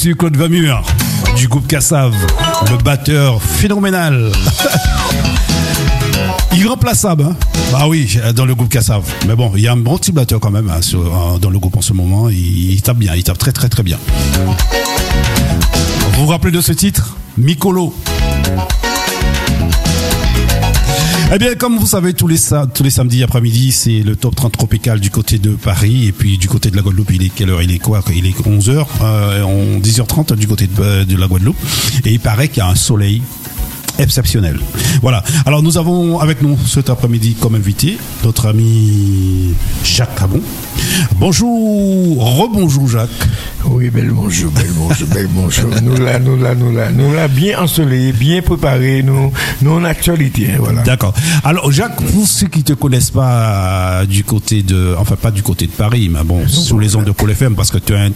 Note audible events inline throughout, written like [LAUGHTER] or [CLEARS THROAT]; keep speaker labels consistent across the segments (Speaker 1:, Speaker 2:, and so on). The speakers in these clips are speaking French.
Speaker 1: Monsieur Claude Vamur du groupe Cassav, le batteur phénoménal. [LAUGHS] Irremplaçable, hein Bah oui, dans le groupe Cassav. Mais bon, il y a un bon petit batteur quand même hein, dans le groupe en ce moment. Il, tape bien, il tape très très très bien. Vous vous rappelez de ce titre? Mikolo. Eh bien, comme vous savez, tous les, samedis après-midi, c'est le top 30 tropical du côté de Paris. Et puis, du côté de la Guadeloupe, il est quelle heure? Il est quoi? Il est 11h, euh, 10h30 du côté de, de la Guadeloupe. Et il paraît qu'il y a un soleil exceptionnel. Voilà. Alors nous avons avec nous cet après-midi comme invité notre ami Jacques Cabon. Bonjour, rebonjour Jacques.
Speaker 2: Oui, bel bonjour, bel bonjour, bel bonjour. Nous là, nous là, nous là, nous là, bien ensoleillés, bien préparés, nous, nous en actualité, hein, voilà.
Speaker 1: D'accord. Alors Jacques, pour ceux qui te connaissent pas du côté de, enfin pas du côté de Paris, mais bon, sous les ondes de Pôle FM parce que tu es un,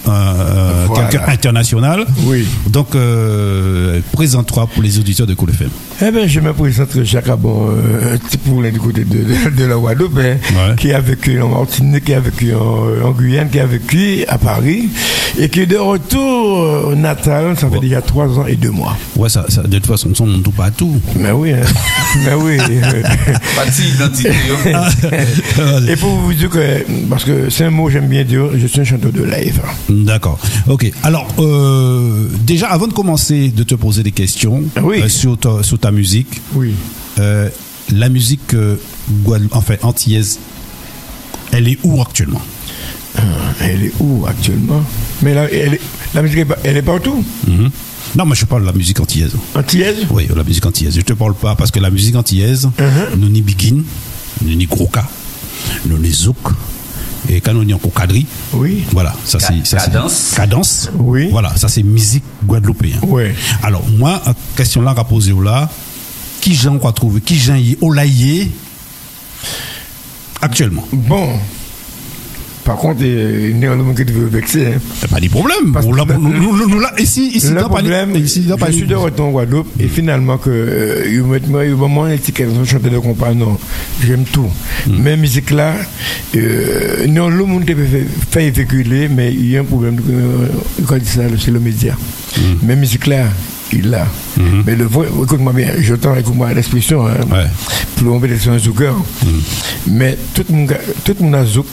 Speaker 1: quelqu'un international.
Speaker 2: Oui.
Speaker 1: Donc euh, présente-toi pour les auditeurs de FM.
Speaker 2: Eh bien, je me présente Jacques Abon, euh, pour du côté de, de, la Guadeloupe, hein, qui a vécu en Martinique, qui a vécu en, Guyane, qui a vécu à Paris, et qui est de retour au euh, Natal, ça fait déjà trois ans et deux mois.
Speaker 1: Ouais, ça, ça de toute façon, on ne tout pas tout.
Speaker 2: Mais oui, hein. [LAUGHS] mais oui. [LAUGHS] et pour vous dire que, parce que c'est un mot j'aime bien dire, je suis un chanteur de live.
Speaker 1: D'accord. Ok. Alors, euh, déjà, avant de commencer de te poser des questions
Speaker 2: oui.
Speaker 1: sur, ta, sur ta musique.
Speaker 2: Oui.
Speaker 1: Euh, la musique euh, enfin antillaise, elle est où actuellement
Speaker 2: euh, Elle est où actuellement Mais la, la musique, elle est partout.
Speaker 1: Mhm. Non, mais je parle de la musique antillaise.
Speaker 2: Antillaise?
Speaker 1: Oui, la musique antillaise. Je te parle pas parce que la musique antillaise, uh-huh. nous ni begin, nous ni croca, nous ni zouk, et quand on est en cadri,
Speaker 2: oui.
Speaker 1: voilà, ça c'est
Speaker 3: cadence.
Speaker 1: cadence.
Speaker 2: Oui.
Speaker 1: Voilà, ça c'est musique guadeloupéenne.
Speaker 2: Oui.
Speaker 1: Alors moi, question là à poser là, qui j'en crois trouver, qui j'en y olaillé actuellement.
Speaker 2: Bon, par contre, vexer. Hein.
Speaker 1: Pas de problème. Parce nous, nous, nous, là, ici, ici,
Speaker 2: le problème, ici, je suis de retour en Guadeloupe et finalement, que, euh, il me dit, il moment étiquette, je chanter de compas, non, j'aime tout. Mm. Mais musique là, euh, non, le monde peut faire véhiculer, mais il y a un problème, euh, quand dit ça, c'est le média. Mm. Mais musique là, il l'a. Mm-hmm. Mais le écoute-moi bien, j'entends écoute-moi l'expression, hein,
Speaker 1: ouais.
Speaker 2: pour on un zouker. Mm. Mais tout le monde, tout le monde a zouk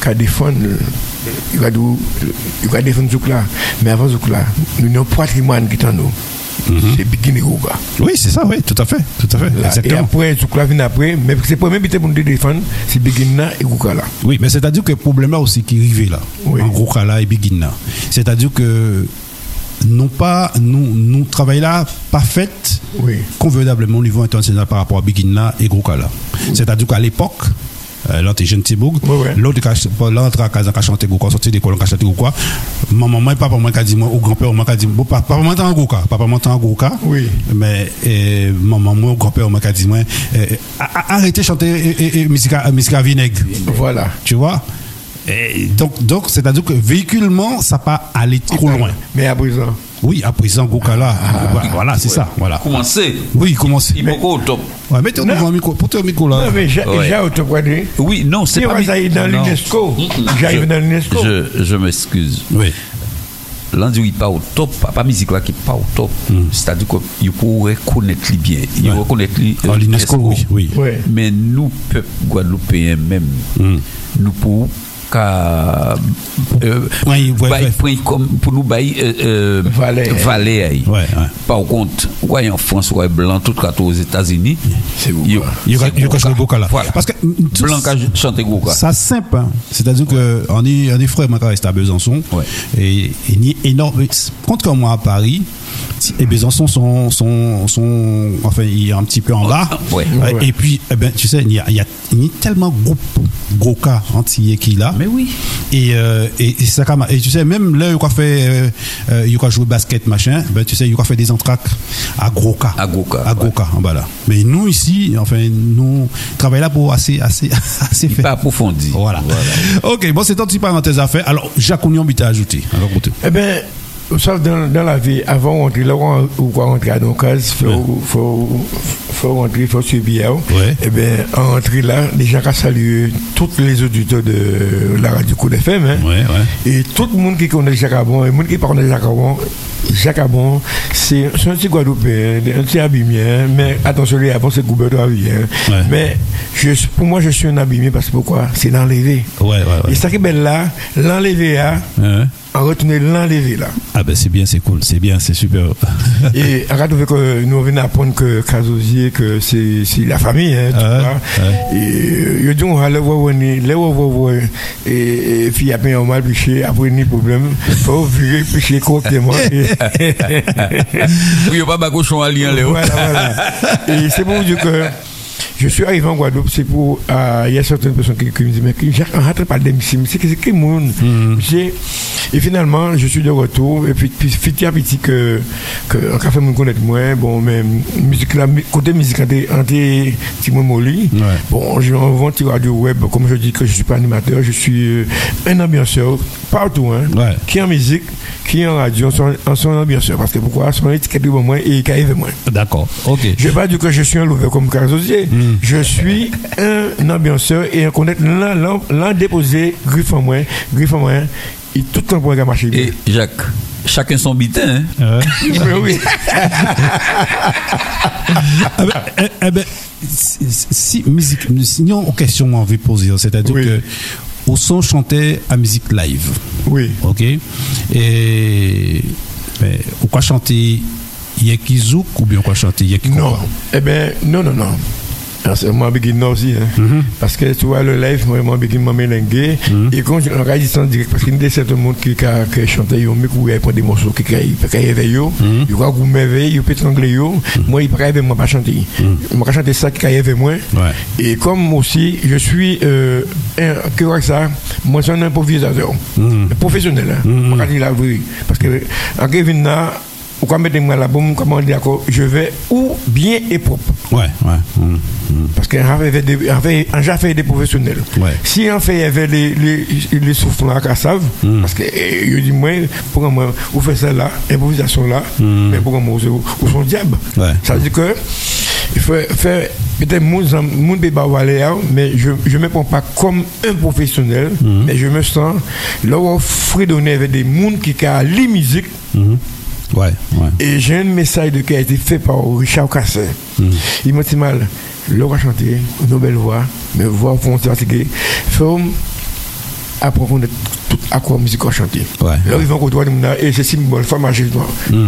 Speaker 2: qu'à défendre, il va, il va défendre Zouk là. Mais avant Zouk là, nous avons un patrimoine qui est en nous. Mm -hmm. C'est Bikini.
Speaker 1: Oui, c'est ça, oui, tout à fait. Tout à fait
Speaker 2: exactement. Et après, Zouk là vient après, mais c'est pas même pour nous défendre, c'est Bikina et Gouka là.
Speaker 1: Oui, mais c'est-à-dire que le problème là aussi qui arrive là,
Speaker 2: oui.
Speaker 1: en Gouka là et Bikina, c'est-à-dire que non pas, nous, nous travaillons là, pas fait
Speaker 2: oui.
Speaker 1: convenablement au niveau international par rapport à Bikina et Gouka là. C'est-à-dire qu'à l'époque, euh, l'autre est jeune Tiboug, l'autre a casé chanté quoi, sorti d'école a chanté quoi. Maman moi papa moi dit moi au grand-père moi dit bon papa moi en gros papa moi en gros
Speaker 2: Oui.
Speaker 1: Mais maman moi grand-père moi dit moi arrêtez chanter musique musique vinaigre.
Speaker 2: Voilà.
Speaker 1: Tu vois? Et donc, donc c'est-à-dire que véhiculement, ça pas aller trop loin.
Speaker 2: Mais à présent
Speaker 1: Oui, à présent, Gokala. Ah, voilà, c'est ça. Voilà.
Speaker 3: Commencez.
Speaker 1: Oui, commencez.
Speaker 3: Il est au top.
Speaker 1: Ouais, mettez au micro, pour au micro là.
Speaker 2: Non, mais j'ai ouais. au top,
Speaker 3: Oui, non, c'est pas.
Speaker 2: Si dans l'UNESCO, j'arrive dans l'UNESCO.
Speaker 3: Je, je m'excuse.
Speaker 1: Oui.
Speaker 3: Lundi, il pas au top, pas musique là qui pas au top. Mm. C'est-à-dire qu'il pourrait connaître bien. Il ouais. reconnaître
Speaker 1: euh, l'UNESCO, oui, oui.
Speaker 2: Ouais.
Speaker 3: Mais nous, peuple guadeloupéen même,
Speaker 1: mm.
Speaker 3: nous pouvons ka euh,
Speaker 1: oui, ouais,
Speaker 3: ouais. Point, comme pour nous bailler euh,
Speaker 2: Valais.
Speaker 3: Valais.
Speaker 1: Ouais, ouais.
Speaker 3: Par contre, ouais, en France, ouais, blanc, tout cas aux États-Unis,
Speaker 2: c'est vous.
Speaker 1: Il y a là.
Speaker 3: Voilà.
Speaker 1: Parce que
Speaker 3: blanc qui chante Goka.
Speaker 1: Ça simple, hein. c'est-à-dire que on est on est frère, moi, à Besançon.
Speaker 3: Ouais.
Speaker 1: Et, et ni énorme. Contre moi à Paris et Besançon sont, sont, sont, enfin, il est un petit peu en bas.
Speaker 3: Ouais.
Speaker 1: Et puis, eh ben, tu sais, il y a, il y a, il y a tellement de groupes, gros cas antillais qui là.
Speaker 3: Mais oui.
Speaker 1: Et, euh, et, et, ça, et tu sais, même là, il a fait, euh, il a joué basket, machin, ben, tu sais, il a fait des entraques à gros cas.
Speaker 3: À gros cas.
Speaker 1: À gros cas, en bas là. Mais nous, ici, enfin, nous, travaillons là pour assez, assez, [LAUGHS] assez
Speaker 3: fait. Pas approfondi.
Speaker 1: Voilà. voilà. Ok, bon, c'est un petit parenthèse à faire. Alors, Jacques Oignon, tu as ajouté. Alors,
Speaker 2: eh ben, dans, dans, la vie, avant de rentrer là où on rentrer à nos cases, il faut, faut, faut, rentrer, il faut suivre bien.
Speaker 1: Ouais.
Speaker 2: Et bien, en rentrer là, déjà qu'à saluer tous les auditeurs de la radio Coup FM. Hein,
Speaker 1: ouais, ouais.
Speaker 2: Et tout le monde qui connaît Jacques Abon, et le monde qui parle de Jacques Abon, Jacques Abon, c'est un petit Guadeloupéen, un petit abîmien, mais attention, les Abon, c'est gouverneur abîmien.
Speaker 1: Ouais.
Speaker 2: Mais je, pour moi, je suis un abîmé parce que pourquoi? C'est l'enlever. Et ça qui est belle là, l'enlever, hein, En retenir l'enlever là.
Speaker 1: Ah ben c'est bien, c'est cool, c'est bien, c'est super. [LAUGHS]
Speaker 2: Et regarde que nous venons apprendre que Casosier, que c'est la famille, hein, tu
Speaker 1: Ouais,
Speaker 2: vois. Et je dis, on va le voir, on voir. Et puis après, on va picher, après, ni problème. Faut virer, picher correctement. [LAUGHS]
Speaker 3: Oui, pas pas cochon à lien, Léo.
Speaker 2: voilà, voilà. Et c'est pour dire que je suis arrivé en Guadeloupe, c'est pour. euh, Il y a certaines personnes qui, qui me disent, mais on rentre pas d'émission, c'est que c'est qui monde J'ai- Et finalement, je suis de retour, et puis, puis petit à petit, que, que un café me connaître moins, bon, mais musique là, côté musique, t'es, Timon
Speaker 1: Ouais.
Speaker 2: bon, je sur radio web, comme je dis que je suis pas animateur, je suis euh, un ambianceur, partout, hein,
Speaker 1: Ouais.
Speaker 2: qui est en musique, qui est en radio, en son, en ambianceur, parce que pourquoi? Son étiquette de moins et qui arrive moins.
Speaker 1: D'accord, ok.
Speaker 2: Je ne vais pas dire que je suis un lover comme Carzosier. Je suis un ambianceur et un connaître l'un déposé, griffe en moi, griffe en moi, et tout le temps pour marcher.
Speaker 3: Et Jacques, chacun son bitin. Hein?
Speaker 1: Ouais. [LAUGHS]
Speaker 2: Oui.
Speaker 1: Ah ben, eh, eh ben, si, si- musique, sinon, une question on veut poser, c'est-à-dire
Speaker 2: Oui.
Speaker 1: que au son chantait à musique live,
Speaker 2: Oui.
Speaker 1: ok, et mais ou quoi chanter Yekizouk ou bien quoi chanter Yekiko
Speaker 2: Non. Eh bien, non, non, non. Alors, C'est moi qui non aussi. Hein.
Speaker 1: Mhm.
Speaker 2: Parce que tu vois, le live, moi, moi, qui m'a mélangué. Et quand je regarde en direct, parce qu'il y a certains monde qui a chanté, ils ont des morceaux qui qui éveillent, ils voient que vous m'éveillez, ils peuvent anglais, moi, ils peuvent moi pas chanter. Moi, chanter ça qui éveille moi.
Speaker 1: Ouais.
Speaker 2: Et comme aussi, je suis, euh, un, que ça, moi, je suis un improvisateur.
Speaker 1: Mhm.
Speaker 2: Professionnel, hein. Moi, quand il a vu. Parce que, en Kevin, là, ou quand mettez-moi la bombe, comment dire, je vais où bien et propre.
Speaker 1: Ouais, ouais.
Speaker 2: Parce qu'on a fait des, on fait- des professionnels. Si on fait avec les, les, les souffles là, qu'à savent,
Speaker 1: Mm.
Speaker 2: parce que, eh, je dis, moi, pour moi, vous faites ça là, improvisation là,
Speaker 1: Mm.
Speaker 2: mais pour moi, vous vous son diable? Ça veut dire que, il faut faire, peut-être, mon aller, hein, mais je ne me prends pas comme un professionnel,
Speaker 1: Mm.
Speaker 2: mais je me sens, là où fredonner avec des gens qui ont la musique.
Speaker 1: Ouais, ouais.
Speaker 2: et j'ai un message de, qui a été fait par Richard Cassin. Il m'a dit mal, le va chanter, une belle voix, mais voix foncée fatiguée. Faut approfondir quoi musique à chanter.
Speaker 1: Ouais.
Speaker 2: Là, ils vont côtoyer et c'est symbole, femme âgée.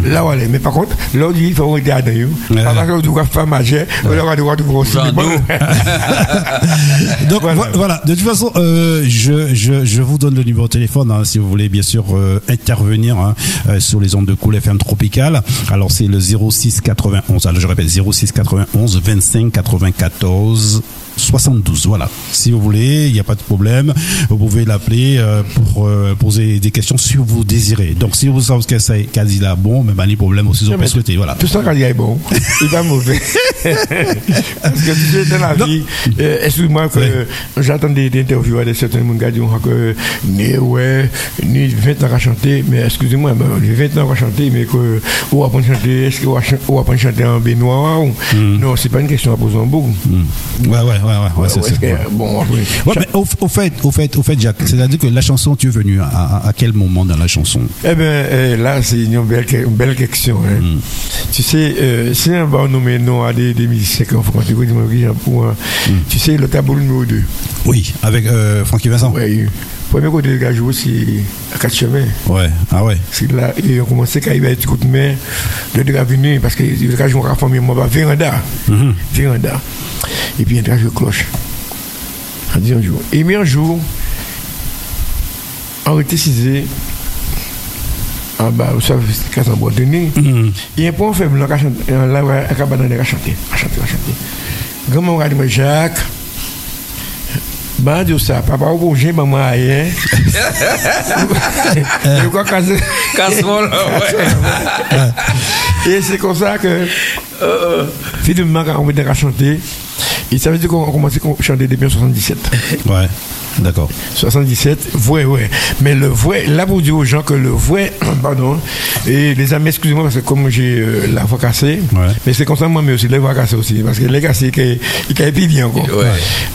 Speaker 2: Là, où elle est. Mais par contre, là, il faut arrêter à nous. Parce que tu vois femme âgée, on va devoir trouver aussi. Bon. [LAUGHS]
Speaker 1: Donc
Speaker 2: Voilà.
Speaker 1: voilà. voilà. De toute façon, euh, je, je, je vous donne le numéro de téléphone hein, si vous voulez bien sûr euh, intervenir hein, euh, sur les ondes de Cool FM Tropical. Alors c'est le 06 91. Alors je répète 06 91 25 94 72. Voilà. Si vous voulez, il n'y a pas de problème. Vous pouvez l'appeler euh, pour euh, poser des questions si vous désirez. Donc si vous savez ce que c'est là, bon, mais pas de problème aussi, on peut souhaiter. Voilà.
Speaker 2: Tout ça, quand il est bon, [LAUGHS] il pas mauvais. Parce que tu sais, dans la vie, euh, excuse-moi que j'attends des, interviews de certains gens qui disent que ni ouais, ni 20 ans à chanter, mais excusez-moi, les 20 ans à chanter, mais que ou à chanter, est-ce qu'on à chanter en baignoire ou? Non, c'est pas une question à poser en boucle.
Speaker 1: Mm. Ouais, ouais, ouais, ouais, ouais.
Speaker 2: Bon,
Speaker 1: mais au, au fait, au fait, au fait, Jacques, c'est-à-dire que la chanson, tu es venu à, à- à quel moment dans la chanson?
Speaker 2: Eh bien, là, c'est une belle, une belle question. hein.
Speaker 1: Mm.
Speaker 2: Tu sais, euh, si on va nommer nom à des, des musiciens pour, euh,
Speaker 1: Mm.
Speaker 2: tu sais, le tableau numéro 2.
Speaker 1: Oui, avec euh, Francky Vincent.
Speaker 2: Le premier côté de Gajou, c'est à quatre chemins.
Speaker 1: Ouais, ah ouais.
Speaker 2: C'est là, et on commençait quand il avait du coup de main, le deux venu, parce que le Gajou a formé moi, bah, véranda.
Speaker 1: Mhm.
Speaker 2: Véranda. Et puis, il y a un cloche. On dit un jour. Et puis, un jour, on était cisé, en bas, vous savez, c'est qu'à s'en boire de.
Speaker 1: Mhm.
Speaker 2: Il y a un point faible, là, à cabane, à chanter, à chanter, à chanter. Quand on regarde, Jacques, bah, Dieu ça, papa, au j'ai maman, rien. [LAUGHS] Je crois que
Speaker 3: Casserole, ouais.
Speaker 2: Et c'est comme ça que, finalement, quand on était à chanter, et ça veut dire qu'on a commencé à chanter depuis en 77. [LAUGHS]
Speaker 1: Ouais. D'accord.
Speaker 2: 77, vrai, ouais. Mais le vrai, là pour dire aux gens que le vrai, [CLEARS THROAT] pardon, et les amis, excusez-moi parce que comme j'ai euh, la voix cassée, mais c'est comme ça moi, mais aussi les voix cassées aussi, parce que les cassés, il il bien encore.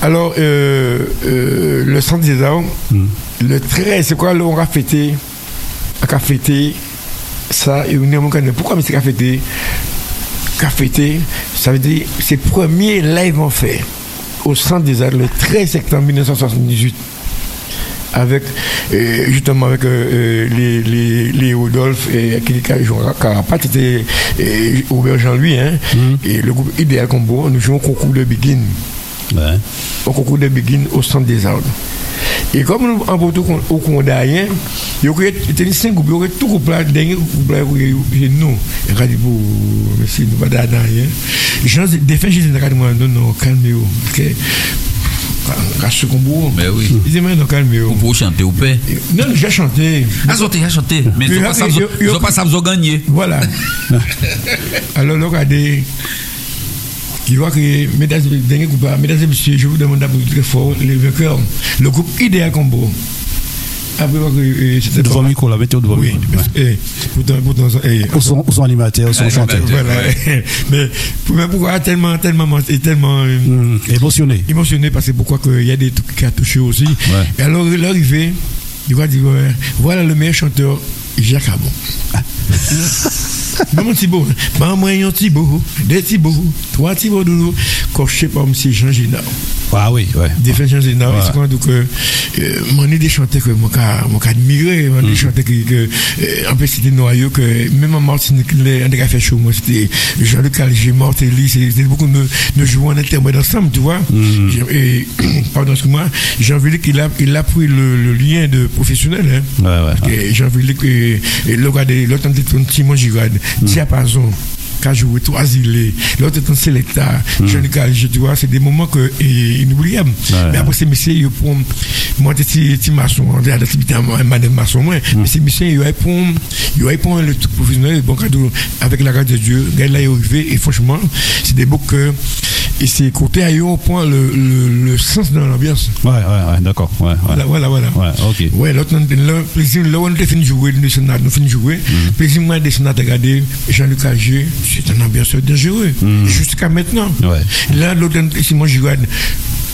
Speaker 2: Alors, euh, euh, le centre des arts, hmm. le 13, c'est quoi, on a fêté, on a fêté ça, et on est pourquoi mais c'est fêté qu'a fêté, ça veut dire, c'est le premier live en fait au centre des arts le 13 septembre 1978 avec euh, justement avec euh, euh, les, les, les Rodolphe et qui Carapat était Robert Jean-Louis hein, mm. et le groupe Idéal Combo nous jouons au concours de Begin ouais. au concours de Begin au centre des arts et comme nous en tout au Condamien, il y a cinq groupes, il y a tout groupe là, dernier groupe là, c'est nous. Et quand vous, monsieur, nous pas d'ailleurs. Gens, des fois, j'ai dit, non, non, calmez-vous. Cache combo.
Speaker 3: Mais oui.
Speaker 2: Ils aiment calmez-vous.
Speaker 3: Vous chanter ou pas?
Speaker 2: Non, j'ai chanté.
Speaker 3: Ah, chanté, j'ai chanté. Mais ils n'ont pas ça, vous gagner.
Speaker 2: Voilà. [LAUGHS] Alors, regardez. Il voit que, mesdames, mesdames et messieurs, je vous demande d'applaudir très fort les vainqueurs, le groupe Idéal Combo.
Speaker 1: Après, c'était devant micro, là, mettez devant le micro. Oui, pourtant, pourtant, au son animateur, au son chanteur.
Speaker 2: Voilà. Mais, pourquoi tellement, tellement, tellement
Speaker 1: mm, émotionné.
Speaker 2: Émotionné parce que pourquoi il y a des trucs qui a touché aussi. Et alors, l'arrivée, il va dire, voilà le meilleur chanteur, Jacques Abon. Maman Thibault, maman Thibault, des Thibault, trois Thibault Doudou, coché par M. Jean Génard.
Speaker 1: Ah oui, ouais.
Speaker 2: Des Jean Génard, c'est quand donc, euh, mon idée chantait que mon cas, mon admiré, mon idée chantait que, que, en fait, c'était noyau que, même en Martinique, fait chaud, moi, c'était Jean-Luc Alger, Martelly, c'était beaucoup de, de jouer en intermède ensemble, tu vois. Et, [COUGHS] pardon, excuse-moi, Jean-Philippe, il a, il a pris le, le lien de professionnel, hein. Ouais, ouais. Jean-Philippe, le gars de, l'autre, Simon Girard, diapason joué trois îles, l'autre est un sélecteur, jeune je tu vois, c'est des moments que, inoubliables. Mais après, ces messieurs, ils pour moi, petit maçon, on a l'activité madame maçon, moi, mais ces messieurs, ils pour, ils pour le tout professionnel, bon cadeau, avec la grâce de Dieu, là, est arrivé, et franchement, c'est des beaux que, et c'est côté à on point le, le, le sens dans l'ambiance.
Speaker 1: Ouais, ouais, ouais, d'accord. Ouais, ouais.
Speaker 2: Voilà, voilà, voilà.
Speaker 1: Ouais, ok.
Speaker 2: Ouais, l'autre, là, on a fini de jouer, nous fini de jouer, plaisir, moi, de regarder Jean-Luc Agé, c'est un ambiance dangereux. Mm. Jusqu'à maintenant. Ouais. Là, l'autre, Simon Girard,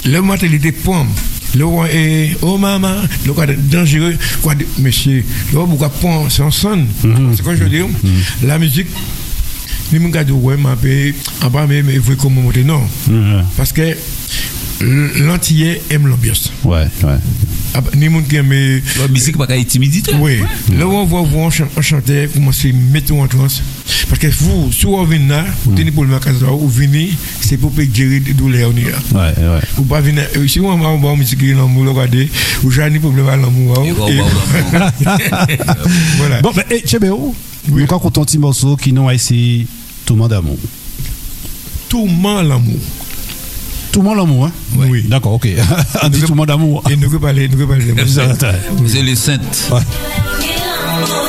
Speaker 2: le matin, il était pomme. Le roi est, oh maman, le roi est dangereux. Quoi, monsieur, le roi, pourquoi pomme, c'est un son. Mm-hmm. C'est quoi je veux dire? Mm. La musique, ni mon gars ouais, m'a en bas, mais il faut comment monter, non. Parce que, l'antillais aime l'ambiance.
Speaker 1: Ouais, ouais.
Speaker 2: Ah, ni monde qui aime.
Speaker 3: La musique, pas timidité.
Speaker 2: Oui. Là où on voit vous enchanter, commencer à mettre en transe. Parce que vous, si vous venez là, vous tenez pour le magasin, vous venez, c'est pour gérer des douleurs.
Speaker 1: Ouais, ouais.
Speaker 2: Vous pas venir, euh, si vous avez une musique qui est l'amour, regardez, vous avez un problème à l'amour. [LAUGHS]
Speaker 1: Voilà. Bon, eh, Chebeo, nous avons un petit morceau qui nous a essayé Tout le monde d'amour.
Speaker 2: Tout le monde l'amour.
Speaker 1: Tout le monde l'amour, hein
Speaker 2: Oui.
Speaker 1: D'accord, ok. On dit tout le monde d'amour.
Speaker 2: Et nous pouvons parler, nous parler.
Speaker 3: C'est les saintes. Ouais.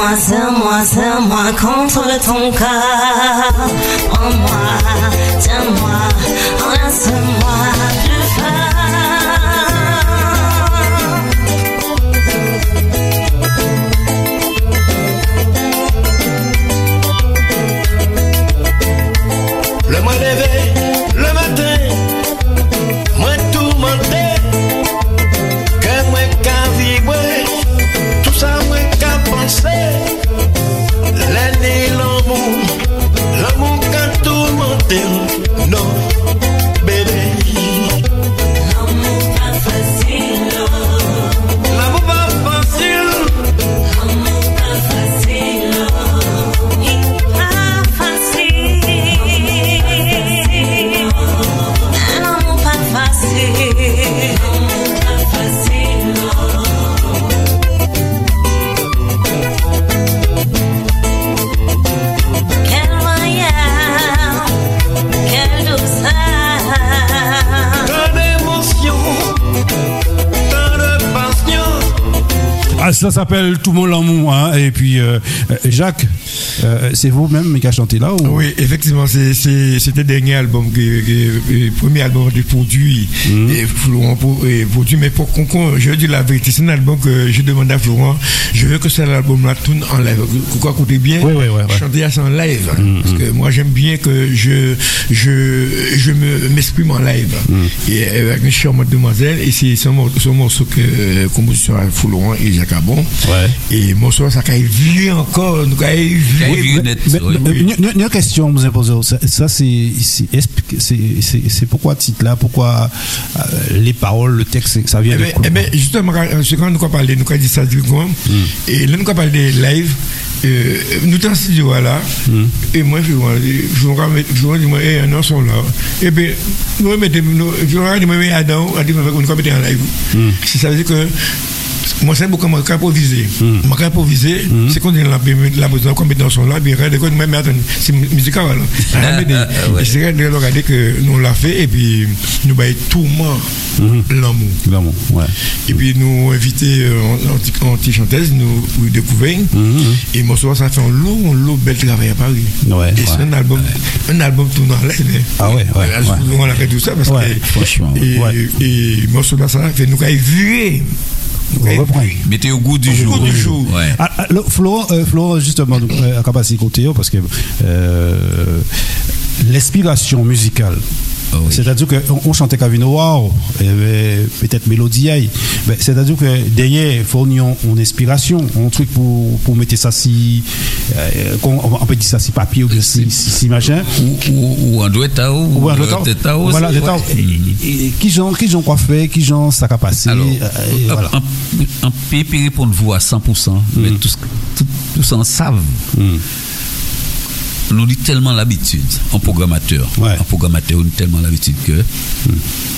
Speaker 4: Prends-moi, serre-moi, serre-moi contre ton corps. Prends-moi, tiens-moi, enlace-moi
Speaker 1: ça s'appelle Tout mon l'amour. Hein. Et puis, euh, Jacques, euh, c'est vous-même qui a chanté là ou...
Speaker 2: Oui, effectivement, c'était le dernier album, le premier album de produit,
Speaker 1: Mhm.
Speaker 2: et Florent et produit, mais pour qu'on, je dis la vérité, c'est un album que je demandé à Florent, je veux que cet album-là tourne en live. Pourquoi écoutez bien?
Speaker 1: Oui, oui, oui,
Speaker 2: chanter à ça en live.
Speaker 1: Mhm.
Speaker 2: Parce que moi, j'aime bien que je, je, je me, m'exprime en live.
Speaker 1: Mhm.
Speaker 2: Et avec une charmante demoiselle, et c'est ce morceau, ce morceau que, euh, composition à Florent et Jacques Abon.
Speaker 1: Ouais.
Speaker 2: Et morceau, ça a vu encore, nous a
Speaker 1: Mais,
Speaker 3: oui.
Speaker 1: mais, une, question vous imposez. Ça, ça, c'est pourquoi titre là, pourquoi euh, les paroles, le texte, ça vient
Speaker 2: Eh
Speaker 1: de
Speaker 2: ben,
Speaker 1: quoi?
Speaker 2: eh ben, justement, quand c'est quand nous avons parlé, nous avons dit ça du coup,
Speaker 1: Hmm.
Speaker 2: et là nous avons parlé des live, euh, nous sommes en studio là,
Speaker 1: Hmm.
Speaker 2: et moi je vois, je vois, je vois, je vois, eh, un sont là, et bien, nous mettons, nous, je vois, je me Adam, on dit, nous mis en live.
Speaker 1: Hmm.
Speaker 2: Si ça veut dire que, moi, c'est beaucoup, moi, improviser.
Speaker 1: Hmm.
Speaker 2: Moi, improviser, c'est qu'on est là, la besoin, comme dans son là, bien, de quoi, mais attends, c'est musical, là.
Speaker 3: Ah, ah, ah,
Speaker 2: c'est de regarder que nous l'a fait, et puis, nous, bah, tout le monde,
Speaker 1: Hmm.
Speaker 2: l'amour.
Speaker 1: L'amour, ouais.
Speaker 2: Et puis nous inviter euh, en, en petite chanteuse, nous, découvrir. Et mon soir, ça fait un long, un long bel travail à Paris.
Speaker 1: Ouais,
Speaker 2: et c'est un album, un album l'air. hein.
Speaker 1: Ah ouais, ouais.
Speaker 2: On a fait tout ça parce que.
Speaker 3: franchement,
Speaker 2: Et, mon soir, ça fait nous avons vu.
Speaker 1: On reprend.
Speaker 3: Mettez au goût du jour.
Speaker 2: goût du jour.
Speaker 3: Ouais.
Speaker 1: Ah, ah, le- Flo, euh, Flo, justement, euh, à capacité côté, parce que euh, l'inspiration musicale.
Speaker 3: Ah oui.
Speaker 1: C'est-à-dire qu'on on chantait Cavino Wow, peut-être Mélodie. Ben, C'est-à-dire que derrière, il faut une, inspiration, un truc pour, pour mettre ça si. euh, on peut dire ça si papier ou bien si, si, si machin.
Speaker 3: Ou, duet à ou,
Speaker 1: Ou
Speaker 3: ou,
Speaker 1: Voilà,
Speaker 3: c'est-
Speaker 1: le temps. Qui j'en qui quoi faire, qui j'en ça a passé. Euh,
Speaker 3: un- un PP répondre vous à 100%, mais tout ça en savent.
Speaker 1: Mm.
Speaker 3: On dit tellement l'habitude en programmateur.
Speaker 1: Ouais.
Speaker 3: En programmateur, on a tellement l'habitude que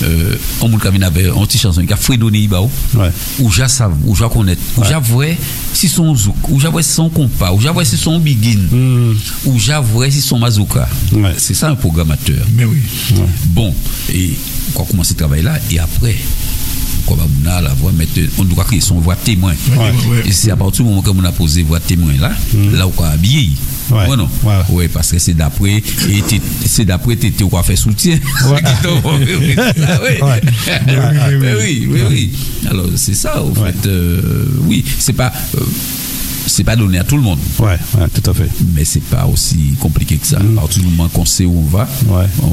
Speaker 3: euh, on avec un petit chanson qui a fredonné Ibao,
Speaker 1: Ouais.
Speaker 3: ou savent, ou já connaître, ou já vrai si son zouk, ou já vrai si son compas, ou já vrai si son begin,
Speaker 1: Mm.
Speaker 3: ou vrai si son mazouka.
Speaker 1: Ouais.
Speaker 3: C'est ça un programmateur.
Speaker 2: Mais oui.
Speaker 3: Bon, et on va commencer ce travail-là, et après, a la voix, on doit créer son voix témoin. Et c'est à partir du moment que on a posé voix témoin là, là on va habiller.
Speaker 1: Ouais.
Speaker 3: Ouais, non?
Speaker 1: Ouais.
Speaker 3: Parce que c'est d'après, c'est d'après, t'étais quoi faire soutien. Oui, oui. Oui, oui, oui, oui. Alors, c'est ça,
Speaker 1: Ouais.
Speaker 3: fait, euh, oui, c'est pas, euh, c'est pas donné à tout le monde
Speaker 1: Ouais, ouais, tout à fait.
Speaker 3: mais c'est pas aussi compliqué que ça.
Speaker 1: Mm.
Speaker 3: À partir du moment qu'on sait où on va,
Speaker 1: Ouais.
Speaker 3: on,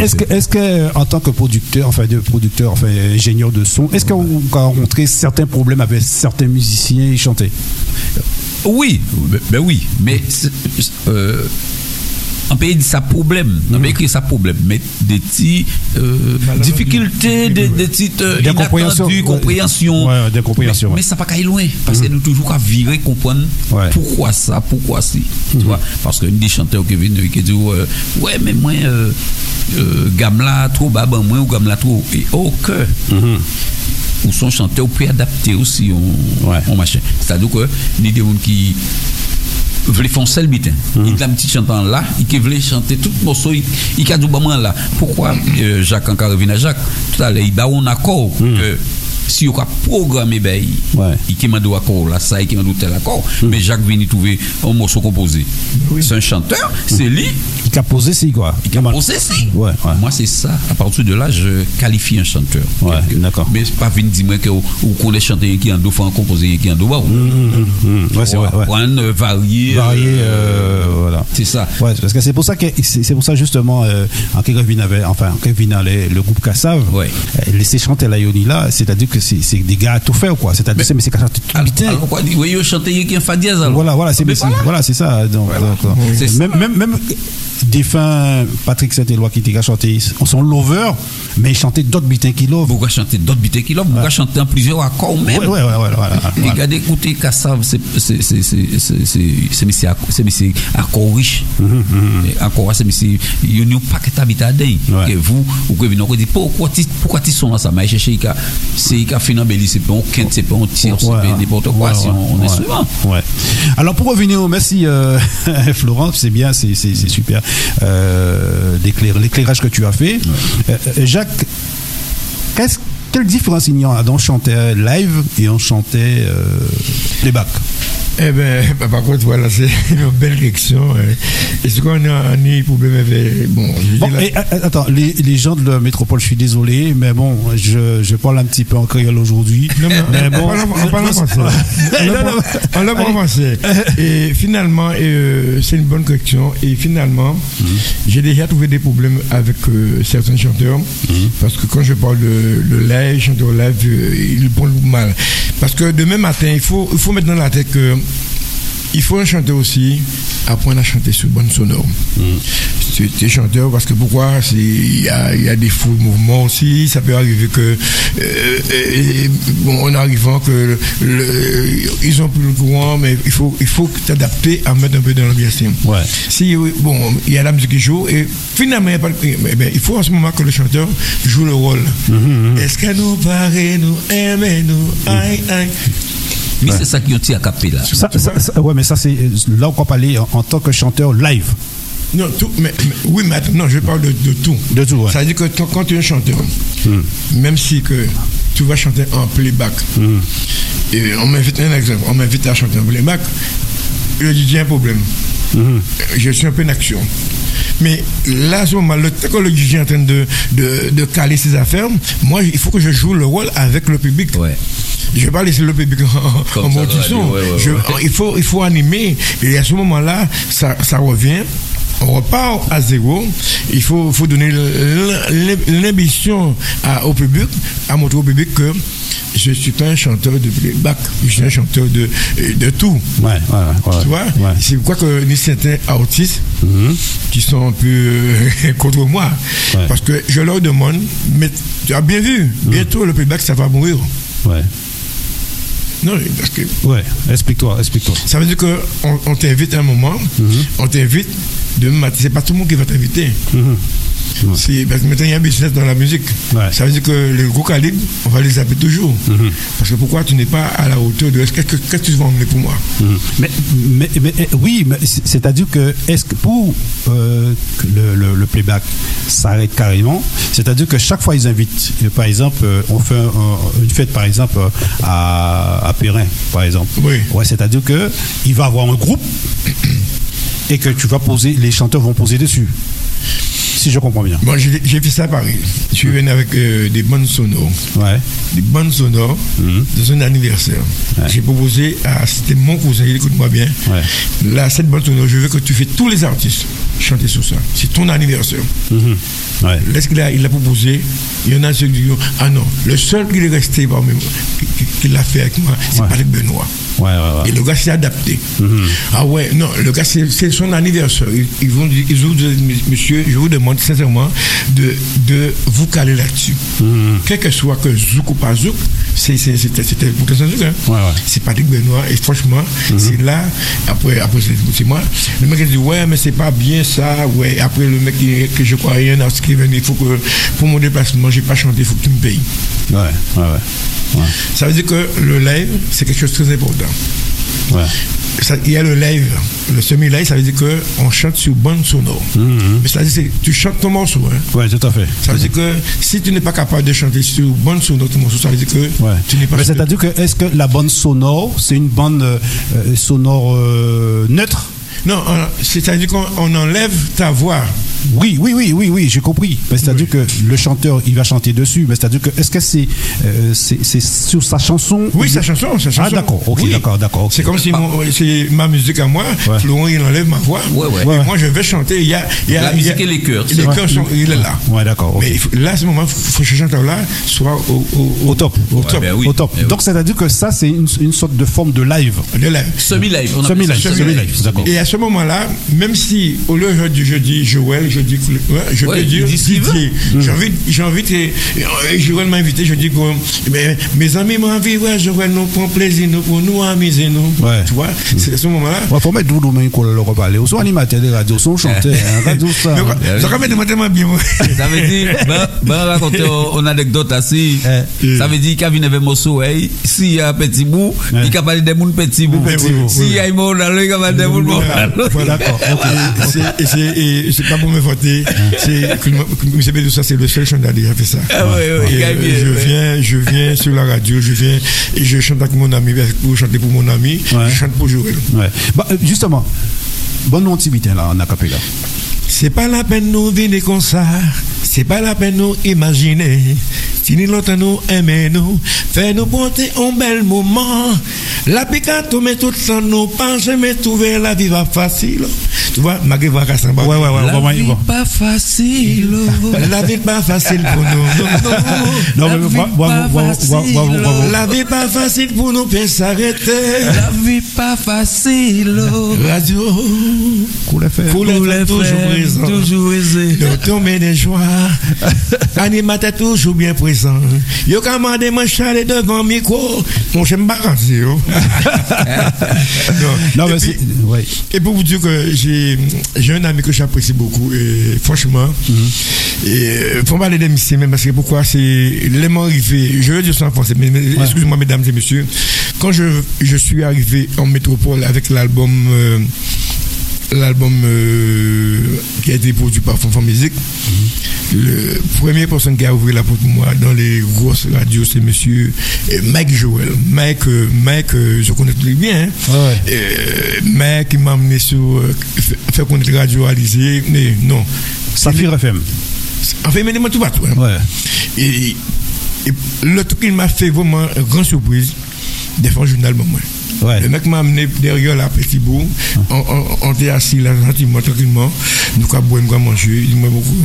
Speaker 1: Est-ce que, est-ce que, en tant que producteur, enfin de producteur, enfin ingénieur de son, est-ce qu'on a rencontré certains problèmes avec certains musiciens et chanter?
Speaker 3: Oui, ben, ben oui, mais euh, un pays dit ça problème, un pays écrit ça problème, mais des petits euh, difficultés, des, des petites euh, compréhension.
Speaker 1: Ouais,
Speaker 3: Mais,
Speaker 1: ouais.
Speaker 3: mais ça pas qu'à aller loin, parce que nous toujours qu'à virer, comprendre
Speaker 1: Ouais.
Speaker 3: pourquoi ça, pourquoi si. Tu vois, parce que des chanteurs qui viennent qui disent euh, ouais mais moi euh, euh, Gamla trop bas ben moi ou Gamla trop et au cœur ou son chanteur peut adapter aussi en,
Speaker 1: Ouais.
Speaker 3: en machin. C'est-à-dire que ni des gens qui veulent faire un seul bitin. Il a un petit chantant là, il veut chanter tout le morceau, il il a du moment là. Pourquoi euh, Jacques encore revient à Jacques Tout à l'heure, il a un accord que si on a programmé ben il
Speaker 1: Ouais.
Speaker 3: il m'a dit accord là ça il m'a dit tel accord mais Jacques vient y trouver un morceau composé. C'est un chanteur, c'est lui
Speaker 1: Il a posé si quoi
Speaker 3: qui a posé.
Speaker 1: Ouais, ouais.
Speaker 3: Moi c'est ça. À partir de là, je qualifie un chanteur.
Speaker 1: Ouais, d'accord.
Speaker 3: Mais c'est pas venir dire moi que ou qu'on les chanter qui en do faut en composer qui en do
Speaker 1: Hum, hum, Ouais, c'est vrai. ouais.
Speaker 3: Euh.
Speaker 1: Varié,
Speaker 3: euh,
Speaker 1: euh, voilà.
Speaker 3: C'est ça.
Speaker 1: Ouais, parce que c'est pour ça que c'est pour ça justement en Kevin avait enfin en Kevin avait le groupe Kassav
Speaker 3: Ouais.
Speaker 1: laisser chanter la Yoni là c'est-à-dire que c'est des gars à tout faire quoi c'est-à-dire c'est mais c'est qu'à chanter tout putain
Speaker 3: alors quoi oui, yo chanter qui en fa dièse alors.
Speaker 1: voilà voilà c'est
Speaker 3: mais
Speaker 1: c'est-
Speaker 3: voilà.
Speaker 1: c'est ça
Speaker 3: ça.
Speaker 1: même même défunt Patrick Saint-Éloi qui était qu'à chanter on sont lover mais il chantait d'autres bitins qui love
Speaker 3: Pourquoi chanter d'autres bites qui là Pourquoi chanter en plusieurs accords même?
Speaker 1: Ouais ouais, ouais,
Speaker 3: Et regardez, écoutez, Kassav, c'est monsieur accord riche. Et Accord, c'est monsieur, il y a un paquet d'habitants
Speaker 1: Ouais.
Speaker 3: Que vous, vous dit, pourquoi tu pourquoi tu sont là, ça? M'a cherché, il a- c'est il a fait un béli, c'est pas un quinte, c'est pas un tir, c'est pas n'importe quoi,
Speaker 1: ouais,
Speaker 3: instrument.
Speaker 1: ouais. Alors pour revenir au merci euh, [LAUGHS] Florent, c'est bien, c'est super euh, l'éclairage que tu as fait. Euh, euh, Jacques, qu'est-ce quelle différence il y a On chantait live et on chantait euh, les bacs?
Speaker 2: Eh bien, [LAUGHS] par contre, voilà, c'est [LAUGHS] une belle question. Est-ce qu'on a un problème avec. Bon, je
Speaker 1: bon et, attends, les, les, gens de la métropole, je suis désolé, mais bon, je, je parle un petit peu en créole aujourd'hui.
Speaker 2: Non, mais, bon. On parle en français. On l'a pas français. [LAUGHS] Et finalement, euh, c'est une bonne question. Et finalement, mhm. j'ai déjà trouvé des problèmes avec euh, certains chanteurs. Mhm. Parce que quand je parle de, de live, chanteur live, euh, ils parlent mal. Parce que demain matin, il faut, il faut mettre dans la tête que il faut un chanteur aussi apprendre à chanter sur bonne sonore. Mm. Es chanteur parce que pourquoi? Il y a, y a, des faux mouvements aussi. Ça peut arriver que, euh, et, bon, en arrivant que ils ont plus le courant, mais il faut, il faut t'adapter à mettre un peu dans l'ambiance.
Speaker 1: Ouais.
Speaker 2: Si bon, il y a la musique qui joue et finalement, il, eh il faut en ce moment que le chanteur joue le rôle. Mm-hmm, mm-hmm. Est-ce que nous paraît, nous aimons, nous aïe aïe?
Speaker 3: Mais c'est ça qui ont à capter là.
Speaker 1: Ça, ouais, mais ça, c'est là où on parler en, en, tant que chanteur live.
Speaker 2: Non, tout, mais, oui, mais non, je parle de, de tout.
Speaker 1: De tout, ouais.
Speaker 2: Ça veut dire que quand, tu es un chanteur, hmm. même si que tu vas chanter en playback, hmm. et on m'invite un exemple, on m'invite à chanter en playback, je dis j'ai un problème. Hmm. Je suis un peu en action. Mais là, à ce moment, le temps que le DJ est en train de, de, de, caler ses affaires, moi, il faut que je joue le rôle avec le public.
Speaker 3: Ouais.
Speaker 2: Je ne vais pas laisser le public en, en il, faut, il faut animer. Et à ce moment-là, ça, ça revient on repart à zéro. Il faut, faut donner l'ambition au public, à montrer au public que je ne suis pas un chanteur de playback, je suis un chanteur de, de tout.
Speaker 1: Ouais, ouais,
Speaker 2: tu vois? C'est pourquoi que ni certains artistes mm-hmm. qui sont un peu euh, [LAUGHS] contre moi. Parce que je leur demande, mais tu as bien vu, mm. bientôt le playback, ça va mourir. Non, parce que.
Speaker 1: Ouais, explique-toi, explique-toi.
Speaker 2: Ça veut dire qu'on on, t'invite à un moment, mm-hmm. on t'invite, demain matin, c'est pas tout le monde qui va t'inviter. Mm-hmm. C'est parce que maintenant il y a un business dans la musique. Ça veut dire que les gros calibres, on va les appeler toujours. Mhm. Parce que pourquoi tu n'es pas à la hauteur de ce que, que, tu vas emmener pour moi?
Speaker 1: Mhm. mais, mais, mais, eh, oui, c'est-à-dire que est-ce que pour euh, que le, le, playback s'arrête carrément, c'est-à-dire que chaque fois ils invitent, euh, par exemple, euh, on fait une fête par exemple à, à Perrin, par exemple.
Speaker 2: Oui.
Speaker 1: Ouais, c'est-à-dire que il va avoir un groupe et que tu vas poser, les chanteurs vont poser dessus si je comprends bien.
Speaker 2: Bon, j'ai fait ça à Paris. Je suis venu avec euh, des bonnes sonores.
Speaker 1: Ouais.
Speaker 2: Des bonnes sonores mhm. dans un anniversaire. J'ai proposé à. C'était mon cousin, écoute-moi bien.
Speaker 1: Ouais.
Speaker 2: Là, cette bonne sonore, je veux que tu fais tous les artistes chanter sur ça. C'est ton anniversaire.
Speaker 1: Mhm. Ouais.
Speaker 2: Là, qu'il a, il a proposé, il y en a ceux qui disent Ah non, le seul qui est resté parmi moi, qui, l'a fait avec moi, c'est Patrick Benoît.
Speaker 1: Ouais, ouais,
Speaker 2: Et le gars s'est adapté.
Speaker 1: Mhm.
Speaker 2: Ah ouais, non, le gars, c'est son anniversaire. Ils, vont ils vous disent, monsieur, je vous demande sincèrement de, de vous caler là-dessus.
Speaker 1: Mhm.
Speaker 2: Quel que soit que zouk ou pas zouk, c'était pour que ça. Hein.
Speaker 1: Ouais,
Speaker 2: c'est Patrick Benoît. Et franchement, mhm. c'est là, après, après c'est moi, le mec a dit, ouais, mais c'est pas bien ça. Ouais, après, le mec que je crois rien à ce qui il faut que pour mon déplacement, j'ai pas chanté, il faut que tu me payes.
Speaker 1: Ouais, ouais, ouais.
Speaker 2: Ça veut dire que le live, c'est quelque chose de très important.
Speaker 1: Ouais.
Speaker 2: Il y a le live, le semi-live, ça veut dire qu'on chante sur bande sonore.
Speaker 1: Mm-hmm.
Speaker 2: Mais ça veut dire que tu chantes ton morceau. Hein.
Speaker 1: Oui, tout à fait.
Speaker 2: Ça veut dire que si tu n'es pas capable de chanter sur bande sonore ton morceau, ça veut dire que tu n'es pas.
Speaker 1: Mais c'est-à-dire que est-ce que la bande sonore, c'est une bande euh, sonore euh, neutre?
Speaker 2: Non, c'est-à-dire qu'on enlève ta voix.
Speaker 1: Oui, oui, oui, oui, oui, j'ai compris. C'est-à-dire que le chanteur, il va chanter dessus. Mais c'est-à-dire que, est-ce que c'est euh, c'est sur sa chanson
Speaker 2: Oui, sa chanson, sa chanson.
Speaker 1: Ah, d'accord, ok, d'accord, d'accord.
Speaker 2: C'est comme si c'est ma musique à moi, Florent, il enlève ma voix.
Speaker 3: Ouais, ouais.
Speaker 2: Et moi, je vais chanter. Il y a, il y a,
Speaker 3: La musique et les chœurs.
Speaker 2: Les chœurs, sont, il est là.
Speaker 1: Ouais, d'accord.
Speaker 2: Mais là, à ce moment, il faut que ce chanteur-là soit au, au,
Speaker 1: au top. Au top.
Speaker 3: Ben oui,
Speaker 1: au top.
Speaker 3: Ben
Speaker 1: Donc, c'est-à-dire que ça, c'est une, une, sorte de forme de live.
Speaker 2: De live.
Speaker 3: Semi-live.
Speaker 1: Semi-live.
Speaker 3: Semi-live.
Speaker 1: D'accord.
Speaker 2: Et à ce moment-là, même si au lieu de je dis Joël, je dis je
Speaker 3: ouais,
Speaker 2: peux dire
Speaker 3: Didier.
Speaker 2: J'ai envie, j'ai envie que Joël m'a invité, je dis que ben, mes amis m'ont envie, ouais, Joël nous prend plaisir, nous pour nous amuser nous.
Speaker 1: Ouais.
Speaker 2: Tu vois, c'est à ce moment-là.
Speaker 1: Il faut mettre Doudou mais qu'on leur parler. Ou sont animateurs de radio, sont chanteurs, [LAUGHS] radio ça.
Speaker 2: Ça va mettre tellement bien.
Speaker 3: Ça veut dire, [LAUGHS] ben, ben raconter une anecdote assis. Ça veut dire qu'il y a une morceau, s'il y a un petit bout, il y a parlé des mouns petit bout. S'il y a il y a parlé des mouns.
Speaker 2: Et c'est pas pour me voté. C'est. Bédoussa, c'est le seul chanteur qui a fait ça.
Speaker 3: Ah
Speaker 2: Et, euh, je viens, je viens sur la radio, je viens et je chante avec mon ami, pour chanter pour mon ami,
Speaker 1: Ouais.
Speaker 2: je chante pour Joël.
Speaker 1: Ouais. Bah, euh, justement, bon nom tibitain là en acapella.
Speaker 2: C'est pas la peine nous venir comme ça, c'est pas la peine nous imaginer. Si ni lotan nou eme nou, fè nou pote an bel mouman. La pikato me tout san nou panche me touve la viva fasil. Tu vois,
Speaker 1: Ouais, ouais, ouais.
Speaker 3: La
Speaker 1: va-
Speaker 3: vie
Speaker 1: va-
Speaker 3: pas facile.
Speaker 2: La vie pas facile pour nous. Non,
Speaker 1: Non,
Speaker 2: non.
Speaker 1: mais
Speaker 3: La vie pas facile.
Speaker 2: pour nous bien s'arrêter.
Speaker 3: La vie pas facile.
Speaker 2: Radio.
Speaker 1: Cool
Speaker 3: Pour
Speaker 2: FM,
Speaker 3: les
Speaker 2: toujours présent.
Speaker 3: toujours
Speaker 2: tomber des joies, animateur toujours bien présent. Yo commandé mon chalet devant micro, mon pas cancer, yo.
Speaker 1: Non, mais c'est. Ouais.
Speaker 2: et pour vous dire que j'ai j'ai un ami que j'apprécie beaucoup et franchement,
Speaker 1: Mhm.
Speaker 2: et euh, faut parler d'émission même parce que pourquoi c'est les mots arrivés, je veux dire ça en français, mais, mais excusez-moi mesdames et messieurs, quand je, je suis arrivé en métropole avec l'album euh, l'album euh, qui a été produit par Fonfon Music. Le premier personne qui a ouvert la porte pour moi dans les grosses radios, c'est monsieur euh, Mike Joel. Mike, euh, Mike je connais très bien. hein.
Speaker 1: Ouais.
Speaker 2: Mike, il m'a amené sur. fait- fait connaître Radio Alizé. Mais non.
Speaker 1: Saphir FM.
Speaker 2: Enfin, mais tout partout. hein.
Speaker 1: Ouais.
Speaker 2: Et, et le truc qui m'a fait vraiment une grande surprise, des fois, journal, moi.
Speaker 1: Ouais.
Speaker 2: Le mec m'a amené derrière la petit bout. On, on, on était assis là, gentiment, tranquillement. Nous, avons boire, nous, avons manger. Il m'a beaucoup.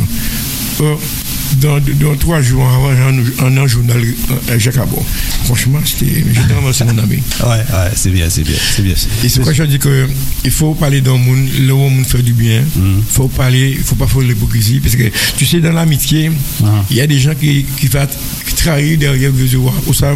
Speaker 2: Dans, dans trois jours avant, en un journal euh, Jacques Abon. Franchement, c'était. J'étais vraiment c'est mon ami.
Speaker 1: Ouais, ouais, c'est bien, c'est bien, c'est bien.
Speaker 2: Et c'est pourquoi je dis que il faut parler dans le monde, le monde fait du bien. Il faut parler, il faut pas faire l'hypocrisie. Parce que tu sais, dans l'amitié, il y a des gens qui, qui, fait, qui trahissent derrière le voir. Ou ça,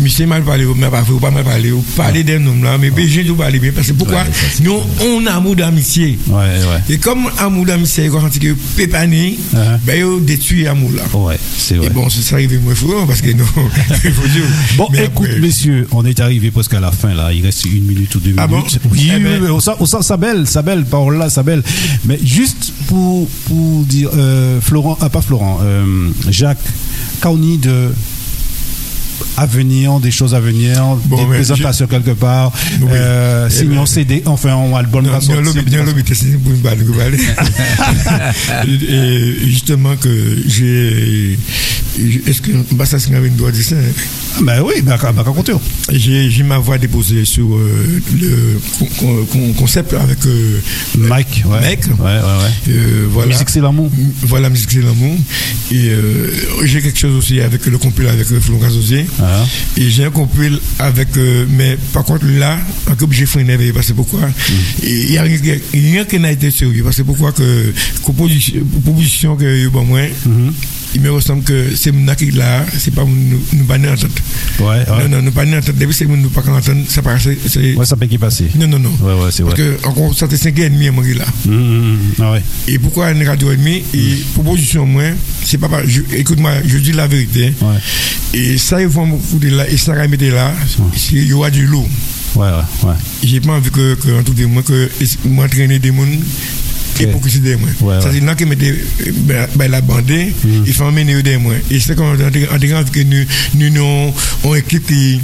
Speaker 2: monsieur mal ou mal parlé, ou pas mal parlé, ou parler d'un homme là, mais j'ai tout parler bien. Parce que pourquoi
Speaker 3: Ouais, ça,
Speaker 2: Nous, on a amour d'amitié.
Speaker 1: Ouais, ouais.
Speaker 2: Et comme amour d'amitié, quand on dit que pépané,
Speaker 1: Uh-huh.
Speaker 2: ben, ils détruit amour là.
Speaker 1: Ouais, c'est vrai.
Speaker 2: Et bon, c'est ça arrivé moins fou, parce que non. [LAUGHS]
Speaker 1: Bon,
Speaker 2: Mais
Speaker 1: écoute,
Speaker 2: après-
Speaker 1: messieurs, on est arrivé presque à la fin, là. Il reste une minute ou deux
Speaker 2: Ah bon
Speaker 1: minutes. oui,
Speaker 2: Eh
Speaker 1: oui,
Speaker 2: ben-
Speaker 1: oui, on sent, on sent ça belle, ça belle, parole là, ça belle. Mais juste pour, pour dire, euh, Florent, ah, pas Florent, euh, Jacques, Kauni de à venir, des choses à venir,
Speaker 2: Bon,
Speaker 1: des présentations quelque part,
Speaker 2: Oui.
Speaker 1: euh,
Speaker 2: Eh
Speaker 1: signons
Speaker 2: ben-
Speaker 1: CD, enfin, on album
Speaker 2: Non, non. Et justement que j'ai. Est-ce que bah, ça c'est une doigt de ça hein?
Speaker 1: Ben oui, ben, bah, bah, compter.
Speaker 2: J'ai ma voix déposée sur euh, le con- con- concept avec euh,
Speaker 1: Mike, ouais.
Speaker 2: Mike.
Speaker 1: Ouais, ouais,
Speaker 2: euh, voilà.
Speaker 1: Musique, c'est l'amour.
Speaker 2: Voilà, musique c'est l'amour. Et euh, j'ai quelque chose aussi avec le compil avec euh, Florent Osier.
Speaker 1: Ah.
Speaker 2: Et j'ai un compil avec. euh, mais par contre, là, j'ai fait une éveil. Parce que pourquoi Et Il n'y a rien, qui n'a été sérieux. Parce que pourquoi que composition, proposition que bon, moi, il me ressemble que c'est mon qui là, c'est pas nous, nous pas nous entendre.
Speaker 1: Ouais, ouais.
Speaker 2: Non, non, nous pas nous entendre. Depuis c'est nous pas entendre, ça paraît. c'est-
Speaker 1: Ouais, ça peut qui passer.
Speaker 2: Non, non, non.
Speaker 1: Ouais, ouais, c'est
Speaker 2: Parce
Speaker 1: vrai.
Speaker 2: que encore, ça fait 5 ans et demi, moi, là.
Speaker 1: Hum, hum, hum. Ah ouais.
Speaker 2: Et pourquoi une radio et demi Et proposition, moi, c'est pas. Écoute-moi, je dis la vérité.
Speaker 1: Ouais.
Speaker 2: Et ça, ils vont me foutre là, et ça, ils mettre là, c'est- il y aura du lourd.
Speaker 1: Ouais, ouais, ouais.
Speaker 2: J'ai pas envie que, que en tout cas, moi, que m'entraîner des mondes.
Speaker 1: Ok.
Speaker 2: Hypocrisie des moi.
Speaker 1: Ouais,
Speaker 2: ça, c'est là qui mettait ben, ben, la bandée, il faut emmener des moi. Et c'est on envie que nous, nous, nous, on équipe qui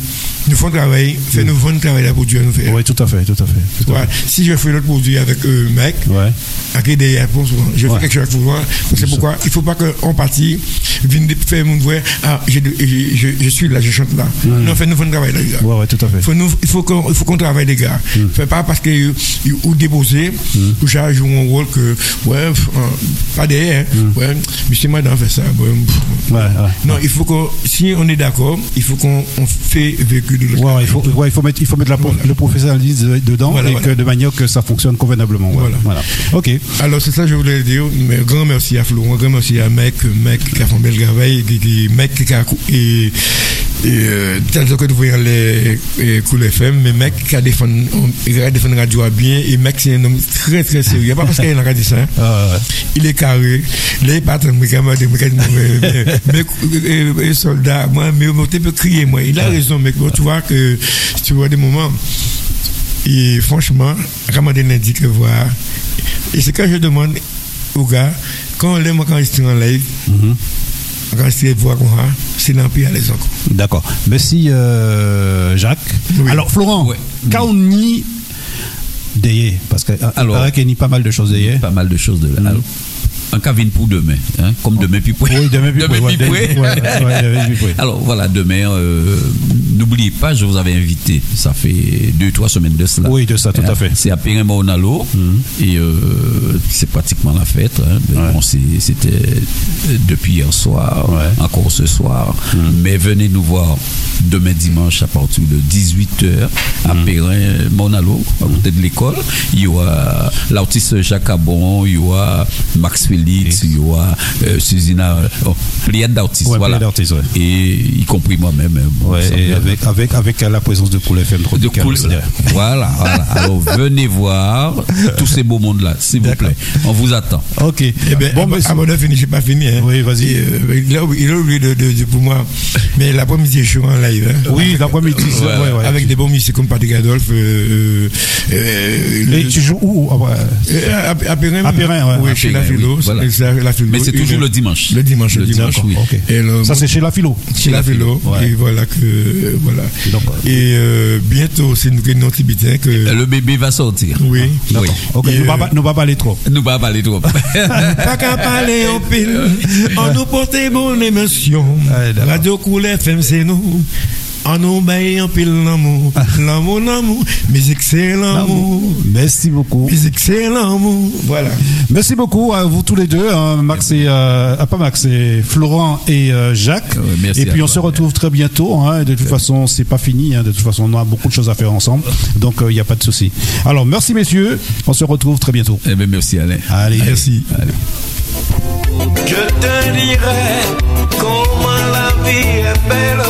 Speaker 2: nous font travailler, fait nous vendre travail là pour Dieu nous faire.
Speaker 1: Ouais, tout à fait, tout à fait. Tout à
Speaker 2: Ouais. Si je fais l'autre produit avec euh, mec.
Speaker 1: Ouais.
Speaker 2: avec des réponses, je
Speaker 1: Ouais.
Speaker 2: fais quelque chose pour moi. C'est pourquoi il ne faut pas qu'on partit, vienne faire mon voix, ah, de- je, je, je suis là, je chante là. Non, fait nous faut travail là, les gars.
Speaker 1: Ouais, ouais, tout à fait.
Speaker 2: Faut nous, il faut qu'on travaille les gars. Fait pas parce que ou déposer ou j'ai joué un rôle que ouais euh, pas derrière hein. ouais monsieur madame fait ça ouais, non il faut que si on est d'accord il faut qu'on on fait vécu de
Speaker 1: il faut, ouais, il faut mettre, il faut mettre la, pro- le professionnalisme dedans
Speaker 2: Voilà,
Speaker 1: et
Speaker 2: voilà.
Speaker 1: que de manière que ça fonctionne convenablement.
Speaker 2: Voilà.
Speaker 1: Voilà. Ok.
Speaker 2: Alors, c'est ça que je voulais dire. Mais grand merci à Florent, grand merci à Mec, Mec qui a fait un bel travail, Mec qui a et, et euh, tel que vous voyez les Cool FM, mais Mec qui a défendu, il a défendu Radio bien, et Mec c'est un homme très très sérieux. Pas parce qu'il a dit ça. hein.
Speaker 1: Ah.
Speaker 2: Il est carré, les patrons, mes camarades, mes soldats, moi, mais tu peux crier, moi. Il a raison, mec. Bon, tu vois que, tu vois des moments, et franchement, Ramadan indique voir. Et c'est quand je demande, au gars, quand on l'aime quand il en live, il voit qu'on a, c'est l'empire à les encore.
Speaker 1: D'accord. Merci euh, Jacques.
Speaker 2: Oui.
Speaker 1: Alors Florent,
Speaker 3: Ouais.
Speaker 1: quand on y d'ailleurs, parce que euh,
Speaker 3: Alors-
Speaker 1: qu'il y a pas mal de choses d'ailleurs.
Speaker 3: Pas mal de choses de là. Alors, Un cavine pour demain, hein, comme demain puis pour
Speaker 1: Oui, demain puis
Speaker 3: demain
Speaker 1: ouais, ouais.
Speaker 3: Alors voilà, demain, euh, n'oubliez pas, je vous avais invité, ça fait deux, trois semaines de cela.
Speaker 1: Oui, de ça, tout à
Speaker 3: Hein,
Speaker 1: fait.
Speaker 3: C'est à Périn-Monalo, et euh, c'est pratiquement la fête. hein.
Speaker 1: Ouais.
Speaker 3: bon, c'était depuis hier soir, encore ce soir. Mais venez nous voir demain dimanche à partir de 18h à Périn-Monalo, à côté de l'école. Il y aura l'artiste Jacques Abon, il y aura Max Félix, il y aura euh, Susina, oh, pléiade d'artistes.
Speaker 1: Ouais,
Speaker 3: voilà.
Speaker 1: ouais.
Speaker 3: Et y compris moi-même.
Speaker 1: Ouais,
Speaker 3: vient-
Speaker 1: avec, avec, avec la présence de Cool FM
Speaker 3: de cool. Voilà, voilà. [LAUGHS] Alors venez voir tous ces beaux mondes-là, s'il vous plaît. On vous attend.
Speaker 1: Ok.
Speaker 2: Eh ben,
Speaker 1: bon,
Speaker 2: bon, avant de finir, j'ai pas fini. Hein.
Speaker 1: Oui, vas-y.
Speaker 2: Et, euh, il, a, il a oublié de, de, de- pour moi. Mais l'après-midi, je suis en live. Hein.
Speaker 1: Oui, l'après-midi, c'est-
Speaker 3: Ouais,
Speaker 1: ouais, ouais.
Speaker 2: Avec des bons musiques comme Patrick Adolphe. Euh, euh,
Speaker 1: Et
Speaker 2: le-
Speaker 1: tu joues où
Speaker 2: euh, à, Périn.
Speaker 1: À Périn, ouais.
Speaker 2: Oui, chez la philo.
Speaker 3: Oui, voilà.
Speaker 2: c'est ça, la philo.
Speaker 3: Mais c'est toujours
Speaker 2: le-
Speaker 3: le dimanche.
Speaker 2: Le dimanche, le, dimanche.
Speaker 3: dimanche, oui.
Speaker 1: Ok.
Speaker 2: Et le-
Speaker 1: Ça, c'est chez la philo.
Speaker 2: chez la philo.
Speaker 1: Ouais.
Speaker 2: Et voilà que. euh, voilà.
Speaker 1: Donc, euh,
Speaker 2: Et euh, bientôt, c'est qui nous tibitin que.
Speaker 3: Le bébé va sortir.
Speaker 2: Oui.
Speaker 3: Oui.
Speaker 1: Ok,
Speaker 2: Et,
Speaker 1: nous
Speaker 2: euh,
Speaker 1: ne nous pas parler trop.
Speaker 3: Nous pas parler trop. [LAUGHS]
Speaker 2: Pas qu'à parler en pile, on nous porte bonne émotion. Radio Cool FM, c'est nous. On nous baille en pile l'amour. L'amour, l'amour. Musique, c'est l'amour.
Speaker 1: Merci beaucoup.
Speaker 2: Musique, c'est l'amour. Voilà.
Speaker 1: Merci beaucoup à vous tous les deux, hein, Max et euh, ah, pas Max, c'est Florent et euh, Jacques.
Speaker 3: Ouais, merci
Speaker 1: et puis on
Speaker 3: toi.
Speaker 1: se retrouve très bientôt. Hein, de toute façon, c'est pas fini. Hein, de toute façon, on a beaucoup de choses à faire ensemble, donc il n'y a pas de souci. Alors merci messieurs, on se retrouve très bientôt.
Speaker 3: eh bien, merci Alain.
Speaker 1: Allez,
Speaker 2: Merci.
Speaker 3: Allez.
Speaker 5: Je te dirai comment la vie est belle